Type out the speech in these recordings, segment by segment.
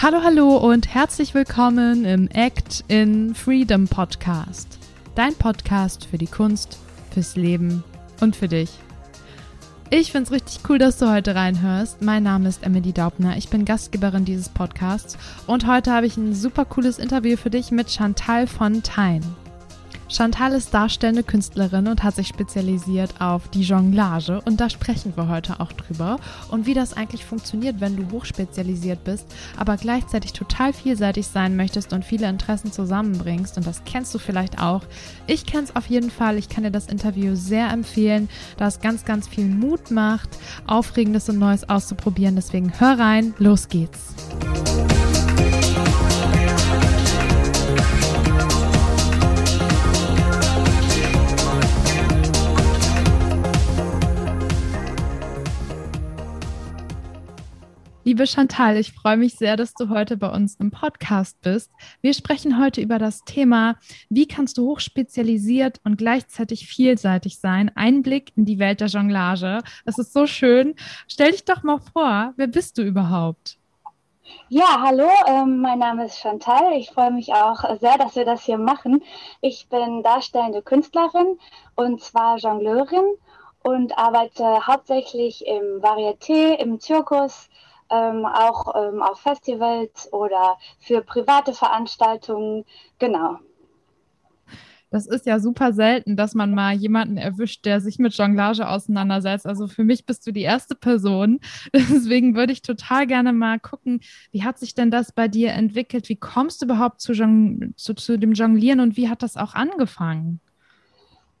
Hallo, hallo und herzlich willkommen im Act in Freedom Podcast. Dein Podcast für die Kunst, fürs Leben und für dich. Ich finde es richtig cool, dass du heute reinhörst. Mein Name ist Emily Daubner. Ich bin Gastgeberin dieses Podcasts und heute habe ich ein super cooles Interview für dich mit Chantal von Fontaine. Chantal ist darstellende Künstlerin und hat sich spezialisiert auf die Jonglage. Und da sprechen wir heute auch drüber. Und wie das eigentlich funktioniert, wenn du hochspezialisiert bist, aber gleichzeitig total vielseitig sein möchtest und viele Interessen zusammenbringst. Und das kennst du vielleicht auch. Ich kenne es auf jeden Fall, ich kann dir das Interview sehr empfehlen, da es ganz, ganz viel Mut macht, Aufregendes und Neues auszuprobieren, deswegen hör rein, los geht's. Liebe Chantal, ich freue mich sehr, dass du heute bei uns im Podcast bist. Wir sprechen heute über das Thema, wie kannst du hochspezialisiert und gleichzeitig vielseitig sein? Einblick in die Welt der Jonglage. Es ist so schön. Stell dich doch mal vor, wer bist du überhaupt? Ja, hallo, ähm, mein Name ist Chantal. Ich freue mich auch sehr, dass wir das hier machen. Ich bin darstellende Künstlerin und zwar Jongleurin und arbeite hauptsächlich im Varieté, im Zirkus, ähm, auch ähm, auf Festivals oder für private Veranstaltungen. Genau. Das ist ja super selten, dass man mal jemanden erwischt, der sich mit Jonglage auseinandersetzt. Also für mich bist du die erste Person. Deswegen würde ich total gerne mal gucken, wie hat sich denn das bei dir entwickelt? Wie kommst du überhaupt zu, zu, zu dem Jonglieren und wie hat das auch angefangen?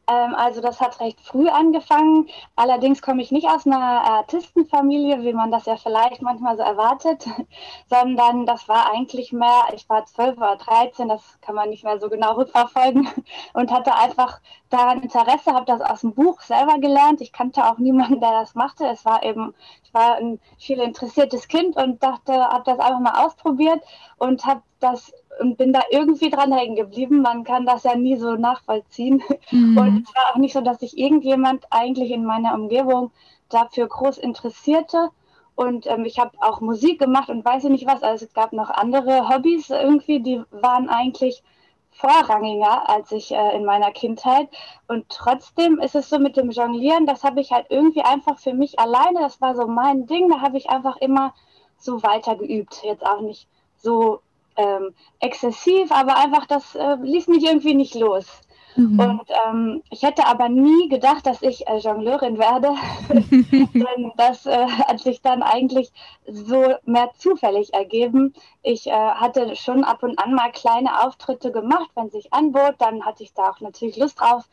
Ähm, also das hat recht früh angefangen. Allerdings komme ich nicht aus einer Artistenfamilie, wie man das ja vielleicht manchmal so erwartet, sondern das war eigentlich mehr, ich war zwölf oder dreizehn, das kann man nicht mehr so genau rückverfolgen und hatte einfach daran Interesse, habe das aus dem Buch selber gelernt. Ich kannte auch niemanden, der das machte. Es war eben, ich war ein viel interessiertes Kind und dachte, habe das einfach mal ausprobiert und habe das und bin da irgendwie dran hängen geblieben. Man kann das ja nie so nachvollziehen. Mhm. Und es war auch nicht so, dass sich irgendjemand eigentlich in meiner Umgebung dafür groß interessierte. Und ähm, ich habe auch Musik gemacht und weiß ich nicht was. Also es gab noch andere Hobbys irgendwie, die waren eigentlich vorrangiger als ich äh, in meiner Kindheit. Und trotzdem ist es so mit dem Jonglieren, das habe ich halt irgendwie einfach für mich alleine, das war so mein Ding, da habe ich einfach immer so weiter geübt. Jetzt auch nicht so ähm, exzessiv, aber einfach das äh, ließ mich irgendwie nicht los. Mhm. Und ähm, ich hätte aber nie gedacht, dass ich äh, Jongleurin werde. Denn das äh, hat sich dann eigentlich so mehr zufällig ergeben. Ich äh, hatte schon ab und an mal kleine Auftritte gemacht, wenn sich anbot, dann hatte ich da auch natürlich Lust drauf.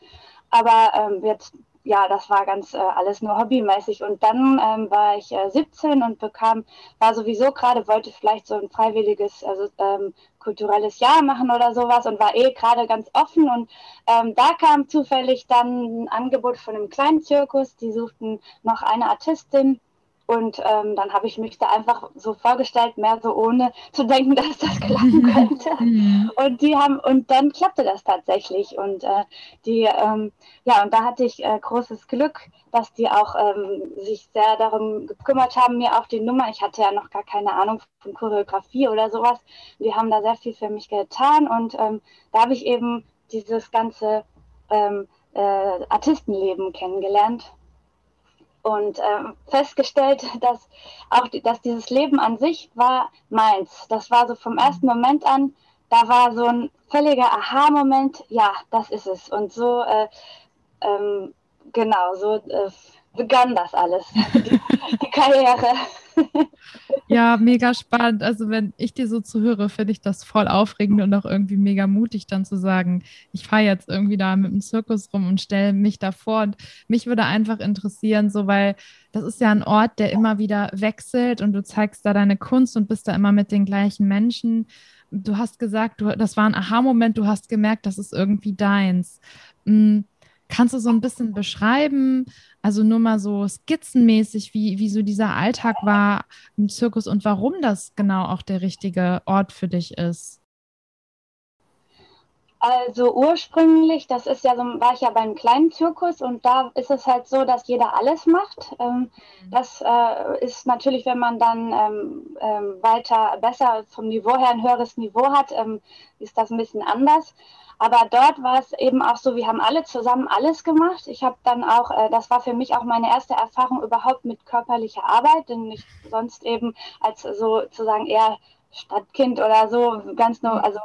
Aber ähm, jetzt ja, das war ganz äh, alles nur hobbymäßig. Und dann ähm, war ich äh, 17 und bekam, war sowieso gerade, wollte vielleicht so ein freiwilliges, also ähm, kulturelles Jahr machen oder sowas und war eh gerade ganz offen. Und ähm, da kam zufällig dann ein Angebot von einem kleinen Zirkus. Die suchten noch eine Artistin und ähm, dann habe ich mich da einfach so vorgestellt, mehr so ohne zu denken, dass das klappen könnte. Und die haben, und dann klappte das tatsächlich. Und äh, die, ähm, ja, und da hatte ich äh, großes Glück, dass die auch ähm, sich sehr darum gekümmert haben, mir auch die Nummer. Ich hatte ja noch gar keine Ahnung von Choreografie oder sowas. Die haben da sehr viel für mich getan und ähm, da habe ich eben dieses ganze ähm, äh, Artistenleben kennengelernt und ähm, festgestellt, dass auch die, dass dieses Leben an sich war meins. Das war so vom ersten Moment an, da war so ein völliger Aha-Moment, ja, das ist es. Und so, äh, ähm, genau, so äh, begann das alles, die, die Karriere. Ja, mega spannend. Also wenn ich dir so zuhöre, finde ich das voll aufregend und auch irgendwie mega mutig, dann zu sagen, ich fahre jetzt irgendwie da mit dem Zirkus rum und stelle mich da vor. Und mich würde einfach interessieren, so weil das ist ja ein Ort, der immer wieder wechselt und du zeigst da deine Kunst und bist da immer mit den gleichen Menschen. Du hast gesagt, du, das war ein Aha-Moment, du hast gemerkt, das ist irgendwie deins. Mhm Kannst du so ein bisschen beschreiben, also nur mal so skizzenmäßig, wie, wie so dieser Alltag war im Zirkus und warum das genau auch der richtige Ort für dich ist? Also ursprünglich, das ist ja so, war ich ja beim kleinen Zirkus und da ist es halt so, dass jeder alles macht. Ähm, mhm. das äh, ist natürlich, wenn man dann ähm, ähm, weiter, besser vom Niveau her ein höheres Niveau hat, ist das ein bisschen anders. Aber dort war es eben auch so, wir haben alle zusammen alles gemacht. Ich habe dann auch, äh, das war für mich auch meine erste Erfahrung überhaupt mit körperlicher Arbeit, denn ich sonst eben als sozusagen eher Stadtkind oder so ganz nur, also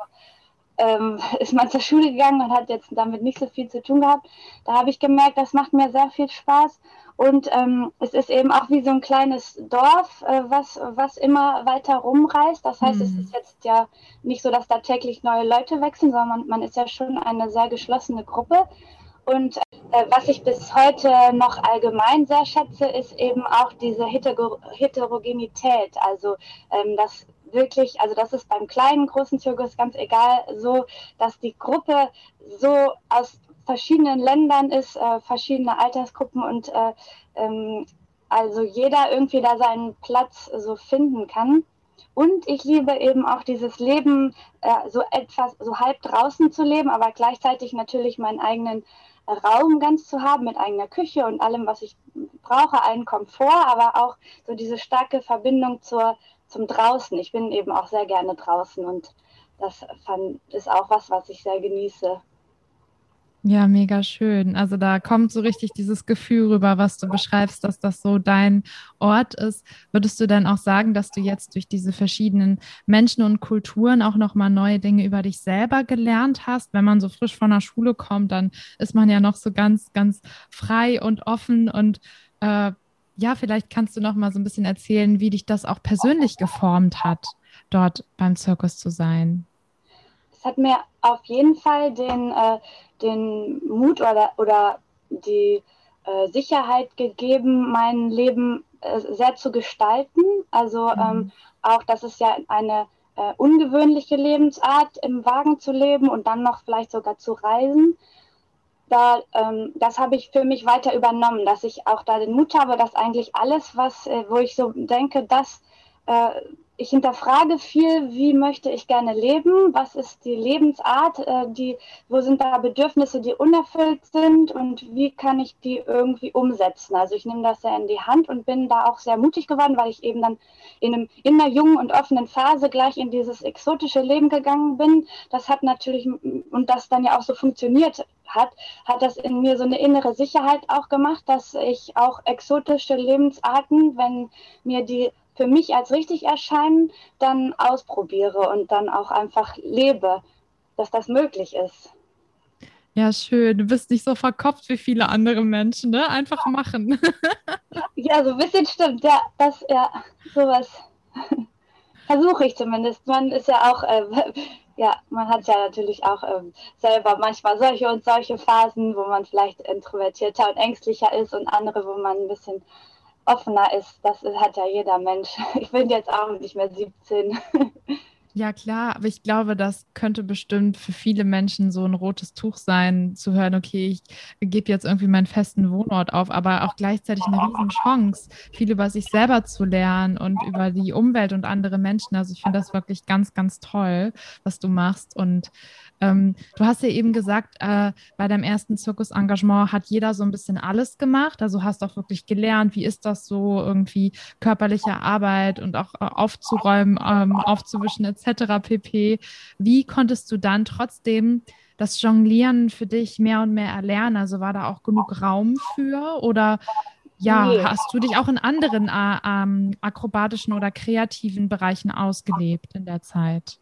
ähm, ist man zur Schule gegangen und hat jetzt damit nicht so viel zu tun gehabt. Da habe ich gemerkt, das macht mir sehr viel Spaß. Und ähm, es ist eben auch wie so ein kleines Dorf, äh, was, was immer weiter rumreist. Das heißt, mhm. es ist jetzt ja nicht so, dass da täglich neue Leute wechseln, sondern man, man ist ja schon eine sehr geschlossene Gruppe. Und äh, was ich bis heute noch allgemein sehr schätze, ist eben auch diese Heter Heterogenität. Also ähm, das wirklich, also das ist beim kleinen, großen Zirkus ganz egal, so, dass die Gruppe so aus verschiedenen Ländern ist, äh, verschiedene Altersgruppen und äh, ähm, also jeder irgendwie da seinen Platz so finden kann. Und ich liebe eben auch dieses Leben, äh, so etwas, so halb draußen zu leben, aber gleichzeitig natürlich meinen eigenen Raum ganz zu haben mit eigener Küche und allem, was ich brauche, einen Komfort, aber auch so diese starke Verbindung zur zum draußen. Ich bin eben auch sehr gerne draußen und das ist auch was, was ich sehr genieße. Ja, mega schön. Also da kommt so richtig dieses Gefühl rüber, was du beschreibst, dass das so dein Ort ist. Würdest du dann auch sagen, dass du jetzt durch diese verschiedenen Menschen und Kulturen auch noch mal neue Dinge über dich selber gelernt hast? Wenn man so frisch von der Schule kommt, dann ist man ja noch so ganz, ganz frei und offen und äh, ja, vielleicht kannst du noch mal so ein bisschen erzählen, wie dich das auch persönlich geformt hat, dort beim Zirkus zu sein. Es hat mir auf jeden Fall den, äh, den Mut oder, oder die äh, Sicherheit gegeben, mein Leben äh, sehr zu gestalten. Also mhm. ähm, auch, dass es ja eine äh, ungewöhnliche Lebensart, im Wagen zu leben und dann noch vielleicht sogar zu reisen da, ähm, das habe ich für mich weiter übernommen, dass ich auch da den Mut habe, dass eigentlich alles, was, äh, wo ich so denke, dass äh, ich hinterfrage viel, wie möchte ich gerne leben, was ist die Lebensart, äh, die, wo sind da Bedürfnisse, die unerfüllt sind und wie kann ich die irgendwie umsetzen. Also ich nehme das sehr in die Hand und bin da auch sehr mutig geworden, weil ich eben dann in, einem, in einer jungen und offenen Phase gleich in dieses exotische Leben gegangen bin. Das hat natürlich, und das dann ja auch so funktioniert hat, hat das in mir so eine innere Sicherheit auch gemacht, dass ich auch exotische Lebensarten, wenn mir die für mich als richtig erscheinen, dann ausprobiere und dann auch einfach lebe, dass das möglich ist. Ja, schön. Du bist nicht so verkopft wie viele andere Menschen, ne? Einfach machen. ja, so ein bisschen stimmt. Ja, das, ja, sowas versuche ich zumindest. Man ist ja auch, äh, ja, man hat ja natürlich auch äh, selber manchmal solche und solche Phasen, wo man vielleicht introvertierter und ängstlicher ist und andere, wo man ein bisschen offener ist. Das hat ja jeder Mensch. Ich bin jetzt auch nicht mehr 17. Ja, klar, aber ich glaube, das könnte bestimmt für viele Menschen so ein rotes Tuch sein, zu hören, okay, ich gebe jetzt irgendwie meinen festen Wohnort auf, aber auch gleichzeitig eine riesen Chance, viel über sich selber zu lernen und über die Umwelt und andere Menschen. Also ich finde das wirklich ganz, ganz toll, was du machst. Und ähm, du hast ja eben gesagt, äh, bei deinem ersten Zirkusengagement hat jeder so ein bisschen alles gemacht. Also hast auch wirklich gelernt, wie ist das so, irgendwie körperliche Arbeit und auch äh, aufzuräumen, ähm, aufzuwischen etc. pp. Wie konntest du dann trotzdem das Jonglieren für dich mehr und mehr erlernen? Also war da auch genug Raum für oder ja, nee. hast du dich auch in anderen äh, ähm, akrobatischen oder kreativen Bereichen ausgelebt in der Zeit?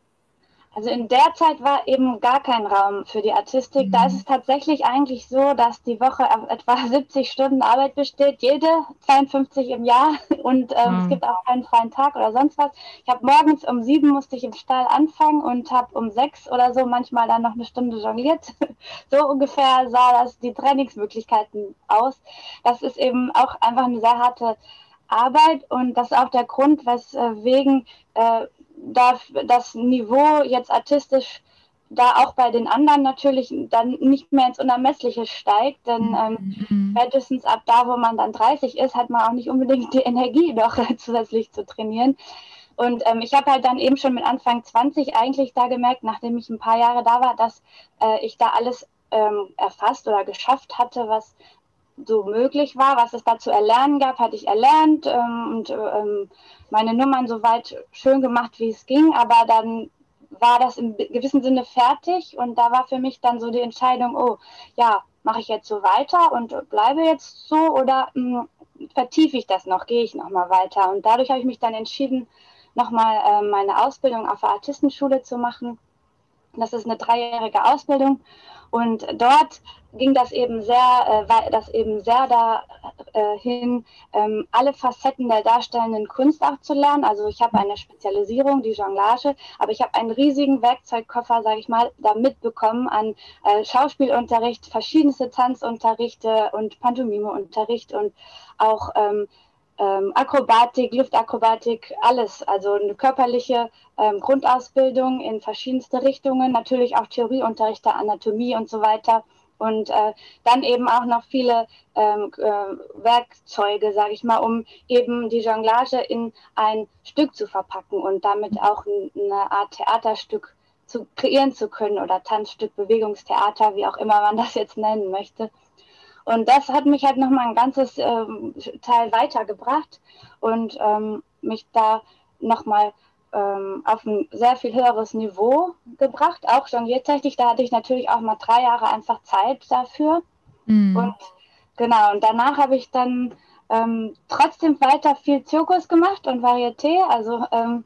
Also in der Zeit war eben gar kein Raum für die Artistik. Mhm. Da ist es tatsächlich eigentlich so, dass die Woche etwa 70 Stunden Arbeit besteht, jede 52 im Jahr und ähm, mhm. es gibt auch keinen freien Tag oder sonst was. Ich habe morgens um sieben musste ich im Stall anfangen und habe um sechs oder so manchmal dann noch eine Stunde jongliert. so ungefähr sah das die Trainingsmöglichkeiten aus. Das ist eben auch einfach eine sehr harte Arbeit und das ist auch der Grund, weswegen äh, da das Niveau jetzt artistisch da auch bei den anderen natürlich dann nicht mehr ins Unermessliche steigt, denn ähm, mhm. spätestens ab da, wo man dann 30 ist, hat man auch nicht unbedingt die Energie, noch zusätzlich zu trainieren. Und ähm, ich habe halt dann eben schon mit Anfang 20 eigentlich da gemerkt, nachdem ich ein paar Jahre da war, dass äh, ich da alles ähm, erfasst oder geschafft hatte, was so möglich war, was es da zu erlernen gab, hatte ich erlernt ähm, und ähm, meine Nummern so weit schön gemacht, wie es ging. Aber dann war das im gewissen Sinne fertig und da war für mich dann so die Entscheidung, oh ja, mache ich jetzt so weiter und bleibe jetzt so oder mh, hm, vertiefe ich das noch, gehe ich noch mal weiter. Und dadurch habe ich mich dann entschieden, nochmal äh, meine Ausbildung auf der Artistenschule zu machen. Das ist eine dreijährige Ausbildung und dort ging das eben sehr, äh, das eben sehr dahin, äh, ähm, alle Facetten der darstellenden Kunst auch zu lernen. Also ich habe eine Spezialisierung, die Jonglage, aber ich habe einen riesigen Werkzeugkoffer, sage ich mal, da mitbekommen an äh, Schauspielunterricht, verschiedenste Tanzunterrichte und Pantomimeunterricht und auch ähm, ähm, Akrobatik, Luftakrobatik, alles. Also eine körperliche ähm, Grundausbildung in verschiedenste Richtungen, natürlich auch Theorieunterricht der Anatomie und so weiter. Und äh, dann eben auch noch viele ähm, äh, Werkzeuge, sage ich mal, um eben die Jonglage in ein Stück zu verpacken und damit auch eine Art Theaterstück zu kreieren zu können oder Tanzstück, Bewegungstheater, wie auch immer man das jetzt nennen möchte. Und das hat mich halt nochmal ein ganzes ähm, Teil weitergebracht und ähm, mich da nochmal ähm, auf ein sehr viel höheres Niveau gebracht, auch jongliertechnisch. Da hatte ich natürlich auch mal drei Jahre einfach Zeit dafür. Mhm. Und genau, und danach habe ich dann ähm, trotzdem weiter viel Zirkus gemacht und Varieté, also ähm,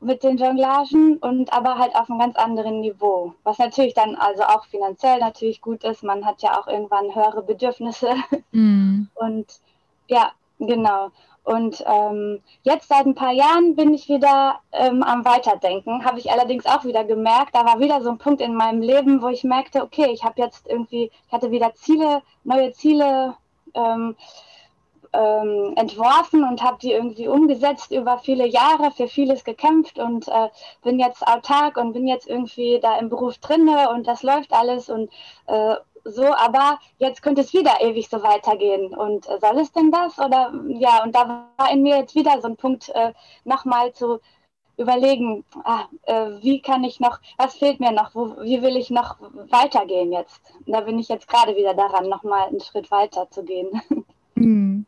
mit den Jonglagen und aber halt auf einem ganz anderen Niveau. Was natürlich dann also auch finanziell natürlich gut ist. Man hat ja auch irgendwann höhere Bedürfnisse. Mm. Und ja, genau. Und ähm, jetzt seit ein paar Jahren bin ich wieder ähm, am Weiterdenken. Habe ich allerdings auch wieder gemerkt, da war wieder so ein Punkt in meinem Leben, wo ich merkte, okay, ich habe jetzt irgendwie, ich hatte wieder Ziele, neue Ziele. Ähm, ähm, entworfen und habe die irgendwie umgesetzt über viele Jahre, für vieles gekämpft und äh, bin jetzt autark und bin jetzt irgendwie da im Beruf drinne und das läuft alles und äh, so, aber jetzt könnte es wieder ewig so weitergehen. Und äh, soll es denn das? Oder ja, und da war in mir jetzt wieder so ein Punkt, äh, nochmal zu überlegen, ah, äh, wie kann ich noch, was fehlt mir noch, wo, wie will ich noch weitergehen jetzt? Und da bin ich jetzt gerade wieder daran, nochmal einen Schritt weiter zu gehen. Mhm.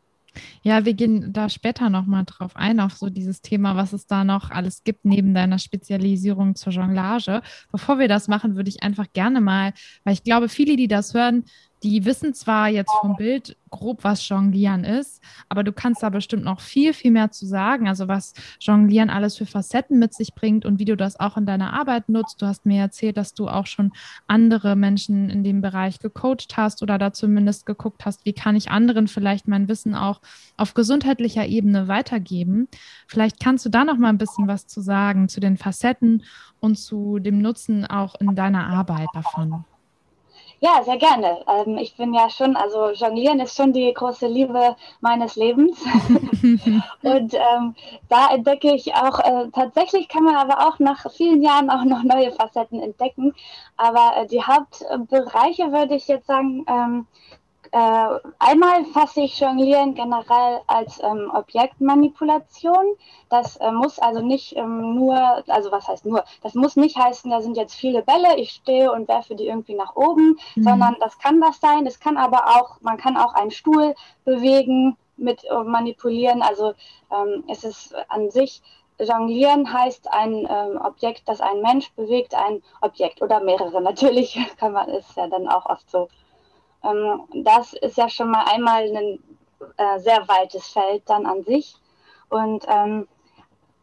Ja, wir gehen da später nochmal drauf ein, auf so dieses Thema, was es da noch alles gibt neben deiner Spezialisierung zur Jonglage. Bevor wir das machen, würde ich einfach gerne mal, weil ich glaube, viele, die das hören, die wissen zwar jetzt vom Bild grob, was Jonglieren ist, aber du kannst da bestimmt noch viel, viel mehr zu sagen. Also was Jonglieren alles für Facetten mit sich bringt und wie du das auch in deiner Arbeit nutzt. Du hast mir erzählt, dass du auch schon andere Menschen in dem Bereich gecoacht hast oder da zumindest geguckt hast, wie kann ich anderen vielleicht mein Wissen auch auf gesundheitlicher Ebene weitergeben. Vielleicht kannst du da noch mal ein bisschen was zu sagen zu den Facetten und zu dem Nutzen auch in deiner Arbeit davon. Ja, sehr gerne. Ähm, ich bin ja schon, also Jonglieren ist schon die große Liebe meines Lebens. und ähm, da entdecke ich auch, äh, tatsächlich kann man aber auch nach vielen Jahren auch noch neue Facetten entdecken. Aber äh, die Hauptbereiche würde ich jetzt sagen, ähm, äh, einmal fasse ich Jonglieren generell als ähm, Objektmanipulation. Das äh, muss also nicht ähm, nur, also was heißt nur, das muss nicht heißen, da sind jetzt viele Bälle, ich stehe und werfe die irgendwie nach oben, mhm. sondern das kann was sein. Das kann aber auch, man kann auch einen Stuhl bewegen mit äh, manipulieren. Also ähm, es ist an sich Jonglieren heißt ein ähm, Objekt, das ein Mensch bewegt, ein Objekt oder mehrere. Natürlich kann man es ja dann auch oft so das ist ja schon mal einmal ein äh, sehr weites Feld dann an sich. Und ähm,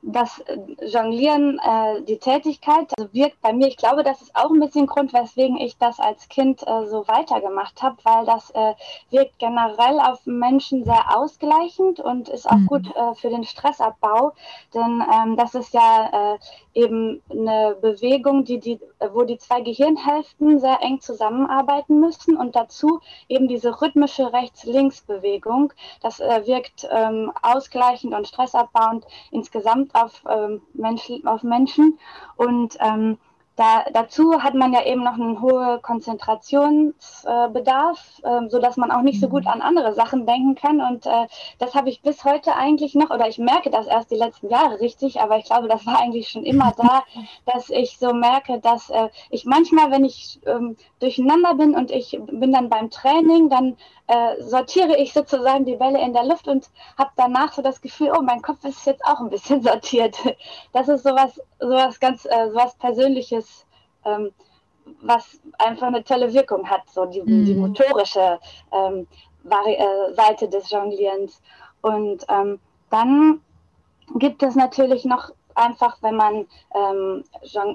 das Jonglieren, äh, die Tätigkeit, also wirkt bei mir, ich glaube, das ist auch ein bisschen Grund, weswegen ich das als Kind äh, so weitergemacht habe, weil das äh, wirkt generell auf Menschen sehr ausgleichend und ist auch mhm. gut äh, für den Stressabbau, denn ähm, das ist ja äh, eben eine Bewegung, die, die, wo die zwei Gehirnhälften sehr eng zusammenarbeiten müssen und dazu eben diese rhythmische Rechts-Links-Bewegung. Das äh, wirkt ähm, ausgleichend und stressabbauend insgesamt auf, ähm, Menschen, auf Menschen. Und ähm, da, dazu hat man ja eben noch einen hohen Konzentrationsbedarf, äh, äh, so dass man auch nicht so gut mhm. an andere Sachen denken kann. Und äh, das habe ich bis heute eigentlich noch, oder ich merke das erst die letzten Jahre richtig, aber ich glaube, das war eigentlich schon immer da, dass ich so merke, dass äh, ich manchmal, wenn ich ähm, durcheinander bin und ich bin dann beim Training, dann äh, sortiere ich sozusagen die Bälle in der Luft und habe danach so das Gefühl, oh, mein Kopf ist jetzt auch ein bisschen sortiert. Das ist sowas, sowas ganz, äh, sowas Persönliches ähm, was einfach eine tolle Wirkung hat, so die, mhm. die motorische ähm, äh, Seite des Jonglierens. Und ähm, dann gibt es natürlich noch einfach, wenn man ähm,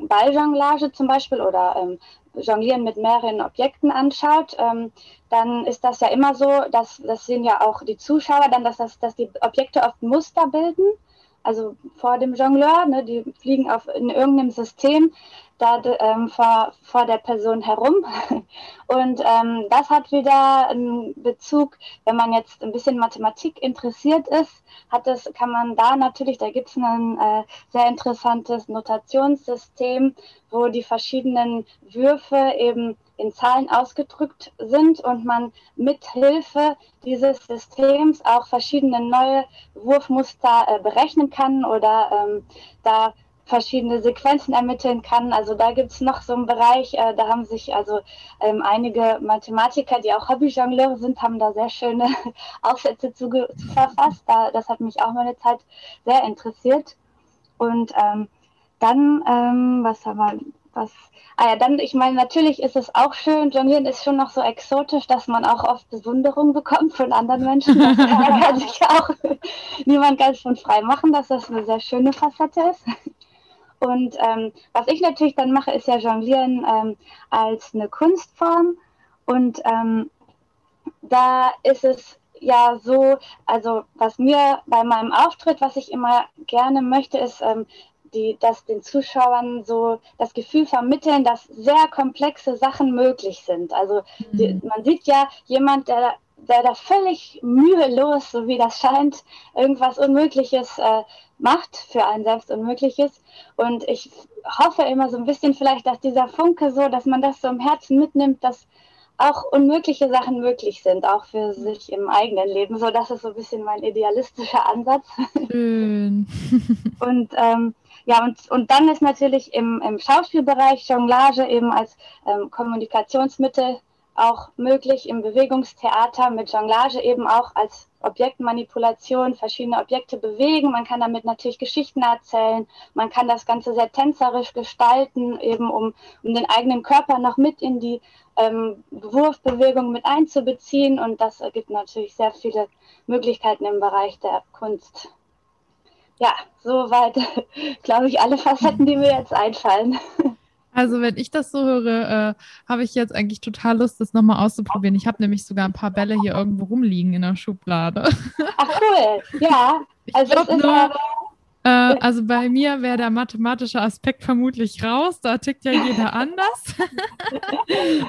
Balljonglage zum Beispiel oder ähm, Jonglieren mit mehreren Objekten anschaut, ähm, dann ist das ja immer so, dass das sehen ja auch die Zuschauer dann, dass, das, dass die Objekte oft Muster bilden also vor dem Jongleur, ne, die fliegen auf, in irgendeinem System da ähm, vor, vor der Person herum. Und ähm, das hat wieder einen Bezug, wenn man jetzt ein bisschen Mathematik interessiert ist, hat das, kann man da natürlich, da gibt es ein äh, sehr interessantes Notationssystem, wo die verschiedenen Würfe eben in Zahlen ausgedrückt sind und man mit Hilfe dieses Systems auch verschiedene neue Wurfmuster äh, berechnen kann oder ähm, da verschiedene Sequenzen ermitteln kann. Also da gibt es noch so einen Bereich, äh, da haben sich also ähm, einige Mathematiker, die auch Hobbyjongleure sind, haben da sehr schöne Aufsätze zu, zu verfasst. Da, das hat mich auch meine Zeit sehr interessiert. Und ähm, dann, ähm, was haben wir, was, ah ja, dann, ich meine, natürlich ist es auch schön, Jonglieren ist schon noch so exotisch, dass man auch oft Bewunderung bekommt von anderen Menschen. Das kann sich auch niemand ganz von frei machen, dass das eine sehr schöne Facette ist. Und ähm, was ich natürlich dann mache, ist ja Jonglieren ähm, als eine Kunstform. Und ähm, da ist es ja so, also was mir bei meinem Auftritt, was ich immer gerne möchte, ist, ähm, die, dass den Zuschauern so das Gefühl vermitteln, dass sehr komplexe Sachen möglich sind. Also mhm. die, man sieht ja jemand, der der da völlig mühelos, so wie das scheint, irgendwas Unmögliches äh, macht, für ein selbst Unmögliches. Und ich hoffe immer so ein bisschen vielleicht, dass dieser Funke so, dass man das so im Herzen mitnimmt, dass auch unmögliche Sachen möglich sind, auch für sich im eigenen Leben. So, das ist so ein bisschen mein idealistischer Ansatz. Schön. und ähm, ja, und, und dann ist natürlich im, im Schauspielbereich Jonglage eben als ähm, Kommunikationsmittel auch möglich im Bewegungstheater mit Jonglage eben auch als Objektmanipulation, verschiedene Objekte bewegen. Man kann damit natürlich Geschichten erzählen. Man kann das Ganze sehr tänzerisch gestalten, eben um, um den eigenen Körper noch mit in die ähm, Wurfbewegung mit einzubeziehen. Und das ergibt natürlich sehr viele Möglichkeiten im Bereich der Kunst. Ja, soweit, glaube ich, alle Facetten, die mir jetzt einfallen. Also wenn ich das so höre, äh, habe ich jetzt eigentlich total Lust, das nochmal auszuprobieren. Ich habe nämlich sogar ein paar Bälle hier irgendwo rumliegen in der Schublade. Ach cool, ja. Ich also glaub, nur, äh, also bei mir wäre der mathematische Aspekt vermutlich raus. Da tickt ja jeder anders.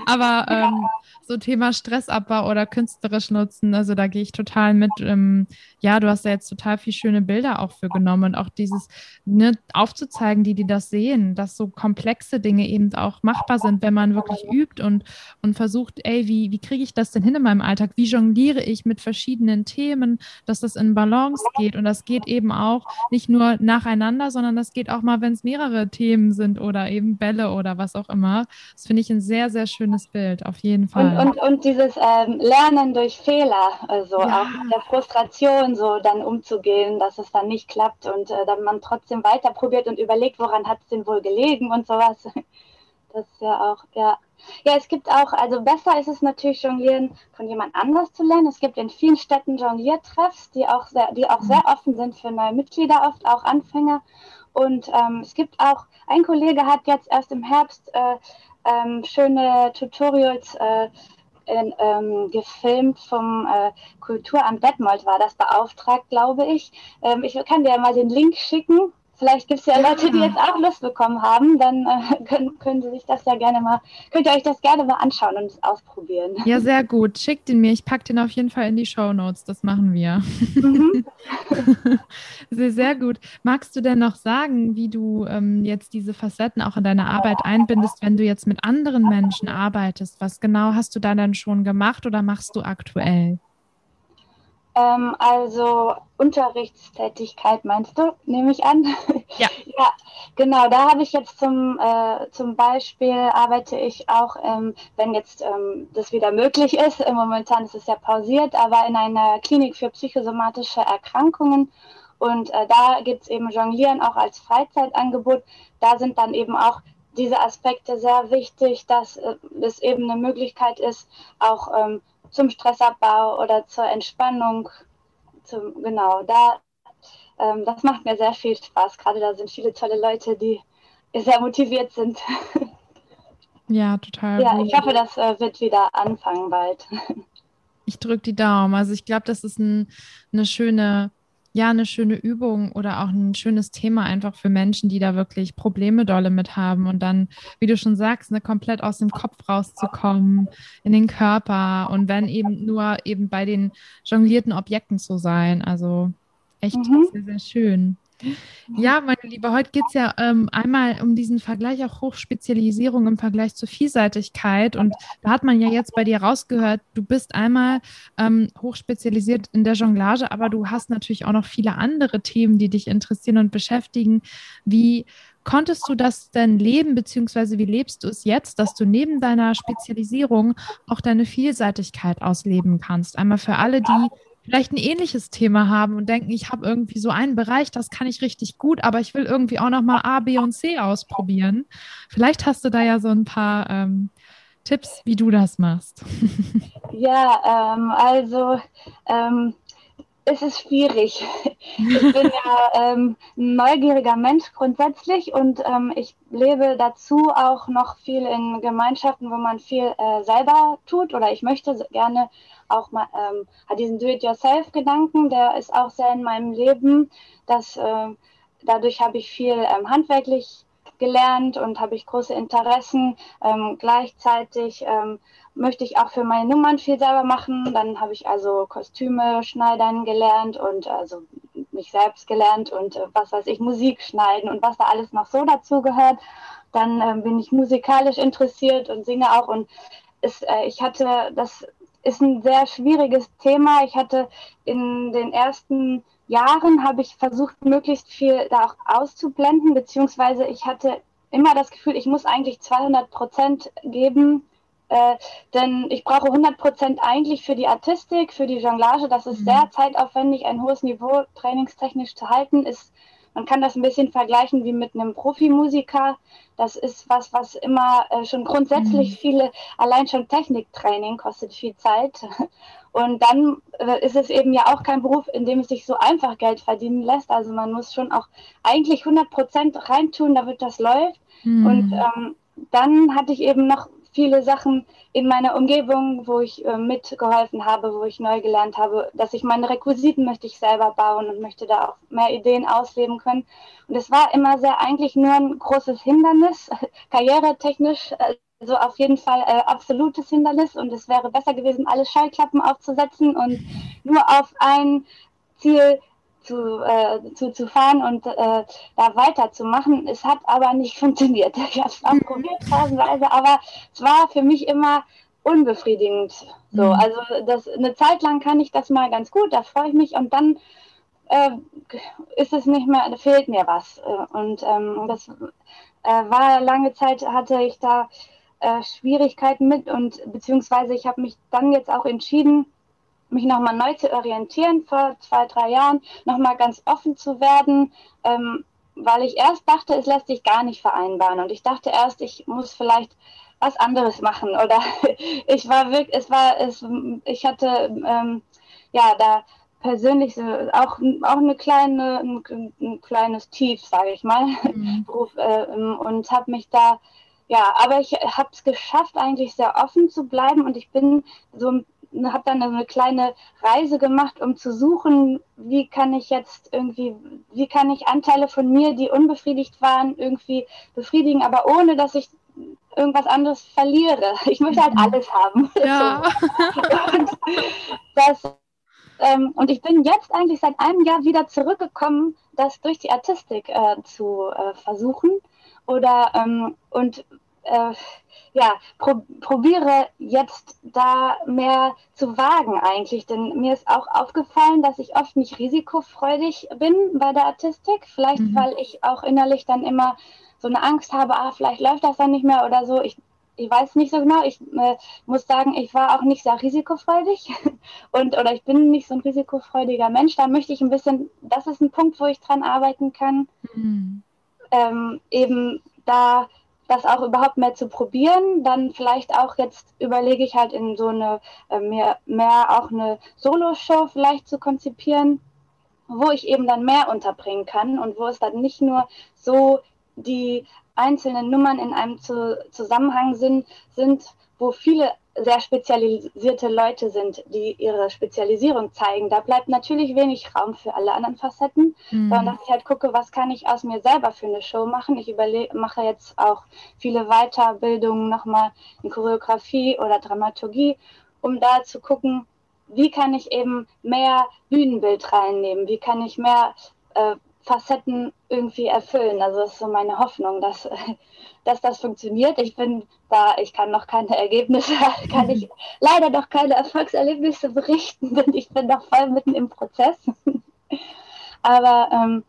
Aber ähm, so Thema Stressabbau oder künstlerisch nutzen, also da gehe ich total mit. Ähm, ja, du hast ja jetzt total viele schöne Bilder auch für genommen und auch dieses ne, aufzuzeigen, die, die das sehen, dass so komplexe Dinge eben auch machbar sind, wenn man wirklich übt und, und versucht, ey, wie, wie kriege ich das denn hin in meinem Alltag? Wie jongliere ich mit verschiedenen Themen, dass das in Balance geht? Und das geht eben auch nicht nur nacheinander, sondern das geht auch mal, wenn es mehrere Themen sind oder eben Bälle oder was auch immer. Das finde ich ein sehr, sehr schönes Bild, auf jeden Fall. Und, und, und dieses ähm, Lernen durch Fehler, also ja. auch mit der Frustration so dann umzugehen, dass es dann nicht klappt und äh, dann man trotzdem weiter probiert und überlegt, woran hat es denn wohl gelegen und sowas. Das ist ja auch, ja. Ja, es gibt auch, also besser ist es natürlich, Jonglieren von jemand anders zu lernen. Es gibt in vielen Städten Jongliertreffs, die auch sehr, die auch sehr offen sind für neue Mitglieder, oft auch Anfänger. Und ähm, es gibt auch, ein Kollege hat jetzt erst im Herbst äh, ähm, schöne Tutorials äh, in, ähm, gefilmt vom äh, Kulturamt Detmold war das beauftragt, glaube ich. Ähm, ich kann dir mal den Link schicken. Vielleicht gibt es ja Leute, die jetzt auch Lust bekommen haben, dann äh, können, können Sie sich das ja gerne mal, könnt ihr euch das gerne mal anschauen und ausprobieren. Ja, sehr gut. Schickt ihn mir. Ich packe den auf jeden Fall in die Show Notes. Das machen wir. Mhm. sehr, sehr gut. Magst du denn noch sagen, wie du ähm, jetzt diese Facetten auch in deine Arbeit einbindest, wenn du jetzt mit anderen Menschen arbeitest? Was genau hast du da dann schon gemacht oder machst du aktuell? Ähm, also Unterrichtstätigkeit meinst du, nehme ich an? Ja. ja, genau. Da habe ich jetzt zum, äh, zum Beispiel arbeite ich auch, ähm, wenn jetzt ähm, das wieder möglich ist, momentan ist es ja pausiert, aber in einer Klinik für psychosomatische Erkrankungen. Und äh, da gibt es eben Jonglieren auch als Freizeitangebot. Da sind dann eben auch diese Aspekte sehr wichtig, dass äh, es eben eine Möglichkeit ist, auch ähm, zum Stressabbau oder zur Entspannung. Zum, genau, da, ähm, das macht mir sehr viel Spaß. Gerade da sind viele tolle Leute, die sehr motiviert sind. Ja, total. Ja, ich hoffe, das äh, wird wieder anfangen bald. Ich drücke die Daumen. Also ich glaube, das ist ein, eine schöne ja eine schöne Übung oder auch ein schönes Thema einfach für Menschen, die da wirklich Probleme dolle mit haben und dann, wie du schon sagst, ne, komplett aus dem Kopf rauszukommen in den Körper und wenn eben nur eben bei den jonglierten Objekten zu sein. Also echt mhm. sehr, sehr schön. Ja, meine Liebe, heute geht es ja ähm, einmal um diesen Vergleich auch Hochspezialisierung im Vergleich zur Vielseitigkeit. Und da hat man ja jetzt bei dir rausgehört, du bist einmal ähm, hochspezialisiert in der Jonglage, aber du hast natürlich auch noch viele andere Themen, die dich interessieren und beschäftigen. Wie konntest du das denn leben, beziehungsweise wie lebst du es jetzt, dass du neben deiner Spezialisierung auch deine Vielseitigkeit ausleben kannst? Einmal für alle, die vielleicht ein ähnliches Thema haben und denken, ich habe irgendwie so einen Bereich, das kann ich richtig gut, aber ich will irgendwie auch noch mal A, B und C ausprobieren. Vielleicht hast du da ja so ein paar ähm, Tipps, wie du das machst. Ja, ähm, also ähm, es ist schwierig. Ich bin ja ähm, ein neugieriger Mensch grundsätzlich und ähm, ich lebe dazu auch noch viel in Gemeinschaften, wo man viel äh, selber tut oder ich möchte gerne auch mal ähm, diesen Do-it-yourself-Gedanken, der ist auch sehr in meinem Leben. Dass, äh, dadurch habe ich viel ähm, handwerklich gelernt und habe ich große Interessen. Ähm, gleichzeitig ähm, möchte ich auch für meine Nummern viel selber machen. Dann habe ich also Kostüme schneidern gelernt und also mich selbst gelernt und äh, was weiß ich, Musik schneiden und was da alles noch so dazu gehört. Dann äh, bin ich musikalisch interessiert und singe auch und es, äh, ich hatte das ist ein sehr schwieriges Thema. Ich hatte in den ersten Jahren habe ich versucht, möglichst viel da auch auszublenden, beziehungsweise ich hatte immer das Gefühl, ich muss eigentlich 200 Prozent geben, äh, denn ich brauche 100 Prozent eigentlich für die Artistik, für die Jonglage. Das ist mhm. sehr zeitaufwendig, ein hohes Niveau trainingstechnisch zu halten, ist man kann das ein bisschen vergleichen wie mit einem Profimusiker. Das ist was, was immer äh, schon grundsätzlich mhm. viele, allein schon Techniktraining kostet viel Zeit. Und dann äh, ist es eben ja auch kein Beruf, in dem es sich so einfach Geld verdienen lässt. Also man muss schon auch eigentlich 100 Prozent reintun, damit das läuft. Mhm. Und ähm, dann hatte ich eben noch viele Sachen in meiner Umgebung, wo ich äh, mitgeholfen habe, wo ich neu gelernt habe, dass ich meine Requisiten möchte ich selber bauen und möchte da auch mehr Ideen ausleben können. Und es war immer sehr eigentlich nur ein großes Hindernis, karrieretechnisch, also auf jeden Fall äh, absolutes Hindernis. Und es wäre besser gewesen, alle Schallklappen aufzusetzen und nur auf ein Ziel zu, äh, zu, zu fahren und äh, da weiterzumachen. Es hat aber nicht funktioniert. Ich habe es auch probiert phasenweise, aber es war für mich immer unbefriedigend. So, mhm. also das, eine Zeit lang kann ich das mal ganz gut, da freue ich mich und dann äh, ist es nicht mehr, fehlt mir was. Äh, und ähm, das äh, war lange Zeit, hatte ich da äh, Schwierigkeiten mit und beziehungsweise ich habe mich dann jetzt auch entschieden, mich nochmal neu zu orientieren vor zwei, drei Jahren, nochmal ganz offen zu werden, ähm, weil ich erst dachte, es lässt sich gar nicht vereinbaren. Und ich dachte erst, ich muss vielleicht was anderes machen. Oder ich war wirklich, es war, es, ich hatte ähm, ja da persönlich so auch, auch eine kleine, ein, ein kleines Tief, sage ich mal, mhm. äh, und habe mich da ja, aber ich habe es geschafft, eigentlich sehr offen zu bleiben und ich bin so habe dann eine kleine Reise gemacht, um zu suchen, wie kann ich jetzt irgendwie, wie kann ich Anteile von mir, die unbefriedigt waren, irgendwie befriedigen, aber ohne dass ich irgendwas anderes verliere. Ich möchte halt mhm. alles haben. Ja. und, das, ähm, und ich bin jetzt eigentlich seit einem Jahr wieder zurückgekommen, das durch die Artistik äh, zu äh, versuchen. Oder ähm, und äh, ja, pro, probiere jetzt da mehr zu wagen eigentlich. Denn mir ist auch aufgefallen, dass ich oft nicht risikofreudig bin bei der Artistik. Vielleicht, mhm. weil ich auch innerlich dann immer so eine Angst habe, ah, vielleicht läuft das dann nicht mehr oder so. Ich, ich weiß nicht so genau. Ich äh, muss sagen, ich war auch nicht sehr risikofreudig und oder ich bin nicht so ein risikofreudiger Mensch. Da möchte ich ein bisschen, das ist ein Punkt, wo ich dran arbeiten kann. Mhm. Ähm, eben da das auch überhaupt mehr zu probieren. Dann vielleicht auch jetzt überlege ich halt in so eine, äh, mehr, mehr auch eine Solo-Show vielleicht zu konzipieren, wo ich eben dann mehr unterbringen kann und wo es dann nicht nur so die einzelnen Nummern in einem zu Zusammenhang sind, sind, wo viele sehr spezialisierte Leute sind, die ihre Spezialisierung zeigen. Da bleibt natürlich wenig Raum für alle anderen Facetten, mhm. sondern dass ich halt gucke, was kann ich aus mir selber für eine Show machen. Ich mache jetzt auch viele Weiterbildungen nochmal in Choreografie oder Dramaturgie, um da zu gucken, wie kann ich eben mehr Bühnenbild reinnehmen, wie kann ich mehr äh, Facetten irgendwie erfüllen. Also das ist so meine Hoffnung, dass, dass das funktioniert. Ich bin da, ich kann noch keine Ergebnisse, kann ich leider noch keine Erfolgserlebnisse berichten, denn ich bin noch voll mitten im Prozess. Aber ähm,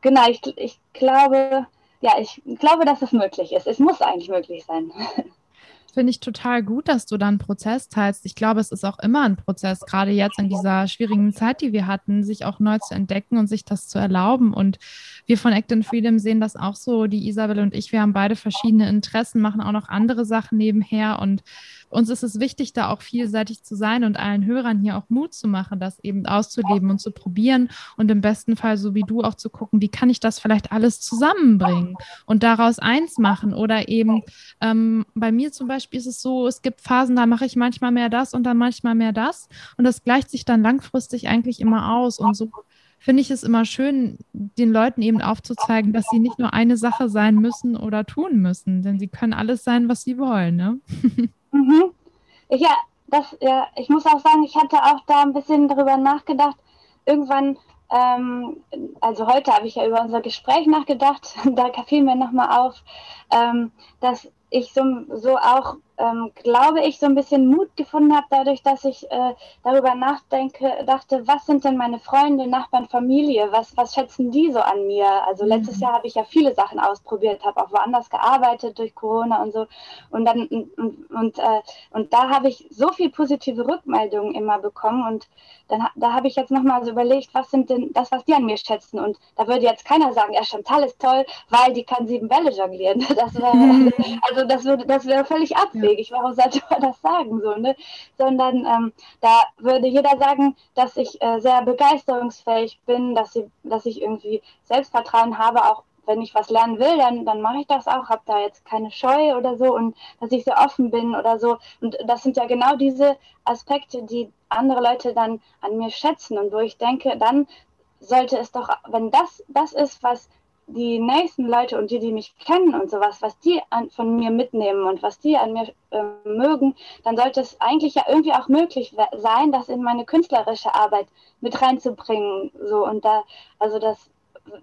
genau, ich, ich glaube, ja, ich glaube, dass es möglich ist. Es muss eigentlich möglich sein. Finde ich total gut, dass du dann Prozess teilst. Ich glaube, es ist auch immer ein Prozess, gerade jetzt in dieser schwierigen Zeit, die wir hatten, sich auch neu zu entdecken und sich das zu erlauben. Und wir von Act in Freedom sehen das auch so. Die Isabel und ich, wir haben beide verschiedene Interessen, machen auch noch andere Sachen nebenher. Und uns ist es wichtig, da auch vielseitig zu sein und allen Hörern hier auch Mut zu machen, das eben auszuleben und zu probieren und im besten Fall, so wie du, auch zu gucken, wie kann ich das vielleicht alles zusammenbringen und daraus eins machen. Oder eben ähm, bei mir zum Beispiel ist es so, es gibt Phasen, da mache ich manchmal mehr das und dann manchmal mehr das. Und das gleicht sich dann langfristig eigentlich immer aus. Und so finde ich es immer schön, den Leuten eben aufzuzeigen, dass sie nicht nur eine Sache sein müssen oder tun müssen, denn sie können alles sein, was sie wollen. Ne? Mhm. Ja, das, ja, ich muss auch sagen, ich hatte auch da ein bisschen darüber nachgedacht. Irgendwann, ähm, also heute habe ich ja über unser Gespräch nachgedacht, da fiel mir nochmal auf, ähm, dass ich so, so auch ähm, glaube ich, so ein bisschen Mut gefunden habe, dadurch, dass ich äh, darüber nachdenke, dachte, was sind denn meine Freunde, Nachbarn, Familie, was, was schätzen die so an mir? Also mhm. letztes Jahr habe ich ja viele Sachen ausprobiert, habe auch woanders gearbeitet durch Corona und so. Und dann und, und, äh, und da habe ich so viel positive Rückmeldungen immer bekommen. Und dann da habe ich jetzt nochmal so überlegt, was sind denn das, was die an mir schätzen? Und da würde jetzt keiner sagen, ja, Chantal ist toll, weil die kann sieben Bälle jonglieren. Das wäre, mhm. also das würde, das wäre völlig abwegig. Ja abwegig, warum sollte man das sagen, so, ne? Sondern ähm, da würde jeder sagen, dass ich äh, sehr begeisterungsfähig bin, dass, ich, dass ich irgendwie Selbstvertrauen habe, auch wenn ich was lernen will, dann, dann mache ich das auch, habe da jetzt keine Scheu oder so und dass ich sehr offen bin oder so. Und das sind ja genau diese Aspekte, die andere Leute dann an mir schätzen und wo ich denke, dann sollte es doch, wenn das das ist, was die nächsten Leute und die, die mich kennen und sowas, was die an, von mir mitnehmen und was die an mir äh, mögen, dann sollte es eigentlich ja irgendwie auch möglich sein, das in meine künstlerische Arbeit mit reinzubringen. So und da, also das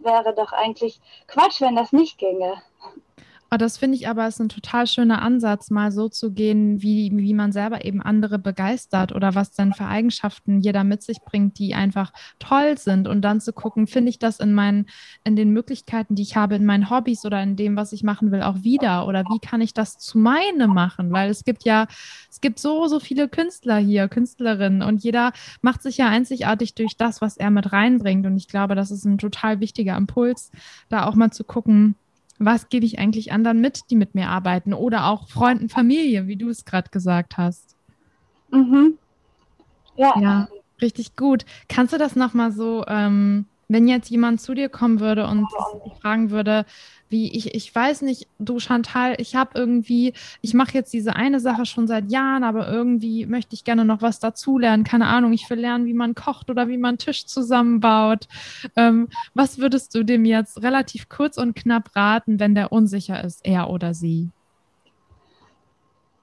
wäre doch eigentlich Quatsch, wenn das nicht ginge. Oh, das finde ich aber ist ein total schöner Ansatz, mal so zu gehen, wie, wie man selber eben andere begeistert oder was denn für Eigenschaften jeder mit sich bringt, die einfach toll sind. Und dann zu gucken, finde ich das in meinen, in den Möglichkeiten, die ich habe, in meinen Hobbys oder in dem, was ich machen will, auch wieder? Oder wie kann ich das zu meine machen? Weil es gibt ja, es gibt so, so viele Künstler hier, Künstlerinnen und jeder macht sich ja einzigartig durch das, was er mit reinbringt. Und ich glaube, das ist ein total wichtiger Impuls, da auch mal zu gucken, was gebe ich eigentlich anderen mit, die mit mir arbeiten oder auch Freunden, Familie, wie du es gerade gesagt hast. Mhm. Ja. ja, richtig gut. Kannst du das nochmal so ähm, Wenn jetzt jemand zu dir kommen würde und fragen würde, wie ich, ich weiß nicht, du Chantal, ich habe irgendwie, ich mache jetzt diese eine Sache schon seit Jahren, aber irgendwie möchte ich gerne noch was dazulernen. Keine Ahnung, ich will lernen, wie man kocht oder wie man Tisch zusammenbaut. Ähm, was würdest du dem jetzt relativ kurz und knapp raten, wenn der unsicher ist, er oder sie?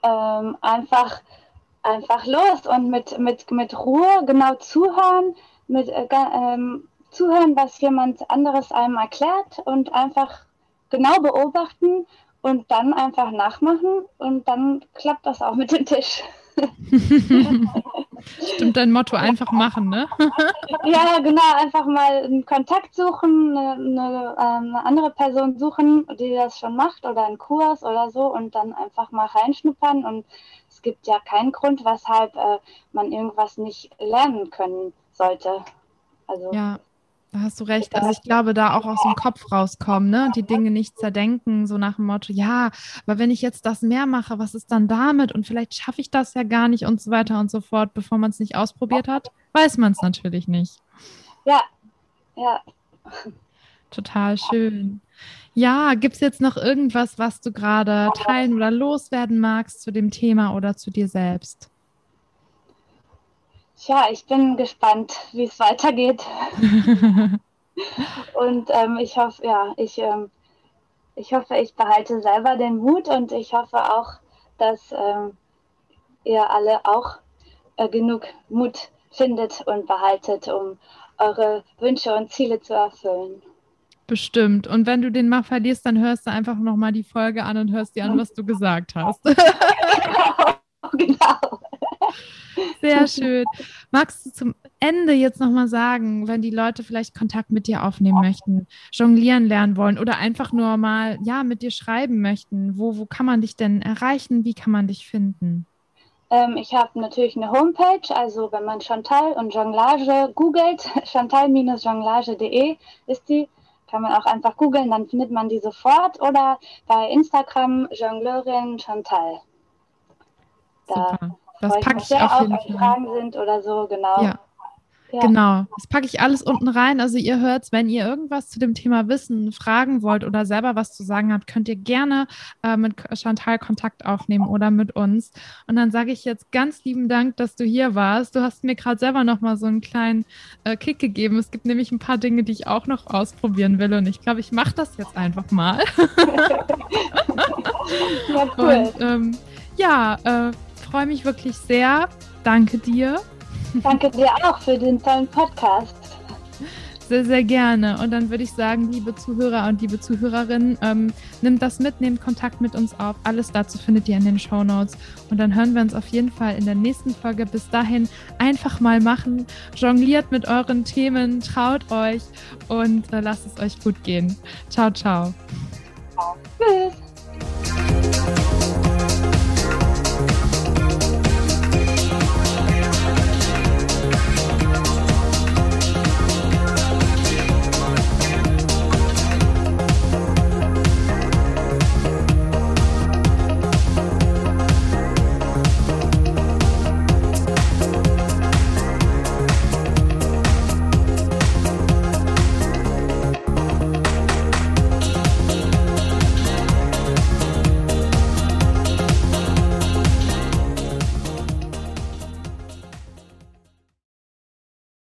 Ähm, einfach, einfach los und mit, mit, mit Ruhe genau zuhören, mit äh, ähm, zuhören, was jemand anderes einem erklärt und einfach genau beobachten und dann einfach nachmachen und dann klappt das auch mit dem Tisch. Stimmt dein Motto, einfach machen, ne? ja, genau, einfach mal einen Kontakt suchen, eine, eine, ähm, eine, andere Person suchen, die das schon macht oder einen Kurs oder so und dann einfach mal reinschnuppern und es gibt ja keinen Grund, weshalb äh, man irgendwas nicht lernen können sollte. Also ja. Da hast du recht. Also ich glaube, da auch aus dem Kopf rauskommen, ne? Und die Dinge nicht zerdenken, so nach dem Motto, ja, aber wenn ich jetzt das mehr mache, was ist dann damit? Und vielleicht schaffe ich das ja gar nicht und so weiter und so fort, bevor man es nicht ausprobiert hat, weiß man es natürlich nicht. Ja, ja. Total schön. Ja, gibt es jetzt noch irgendwas, was du gerade teilen oder loswerden magst zu dem Thema oder zu dir selbst? Tja, ich bin gespannt, wie es weitergeht. und ähm, ich hoffe, ja, ich, ähm, ich hoffe, ich behalte selber den Mut und ich hoffe auch, dass ähm, ihr alle auch äh, genug Mut findet und behaltet, um eure Wünsche und Ziele zu erfüllen. Bestimmt. Und wenn du den mal verlierst, dann hörst du einfach nochmal die Folge an und hörst dir an, was du gesagt hast. genau. genau. Sehr schön. Magst du zum Ende jetzt nochmal sagen, wenn die Leute vielleicht Kontakt mit dir aufnehmen möchten, jonglieren lernen wollen oder einfach nur mal ja mit dir schreiben möchten, wo, wo kann man dich denn erreichen? Wie kann man dich finden? Ähm, ich habe natürlich eine Homepage, also wenn man Chantal und Jonglage googelt, chantal-jonglage.de ist die, kann man auch einfach googeln, dann findet man die sofort oder bei Instagram Jongleurin Chantal. Da Super. Das packe ich auf jeden Fall. Fragen sind oder so, genau. Ja. Ja. Genau, das packe ich alles unten rein. Also ihr hört wenn ihr irgendwas zu dem Thema wissen, fragen wollt oder selber was zu sagen habt, könnt ihr gerne äh, mit Chantal Kontakt aufnehmen oder mit uns. Und dann sage ich jetzt ganz lieben Dank, dass du hier warst. Du hast mir gerade selber noch mal so einen kleinen äh, Kick gegeben. Es gibt nämlich ein paar Dinge, die ich auch noch ausprobieren will und ich glaube, ich mache das jetzt einfach mal. ja, cool. Und ähm, ja, äh, freue mich wirklich sehr. Danke dir. Danke dir auch für den tollen Podcast. Sehr, sehr gerne. Und dann würde ich sagen, liebe Zuhörer und liebe Zuhörerinnen, ähm, nimmt das mit, nehmt Kontakt mit uns auf. Alles dazu findet ihr in den Show Notes. Und dann hören wir uns auf jeden Fall in der nächsten Folge. Bis dahin einfach mal machen. Jongliert mit euren Themen, traut euch und äh, lasst es euch gut gehen. Ciao, ciao. Tschüss.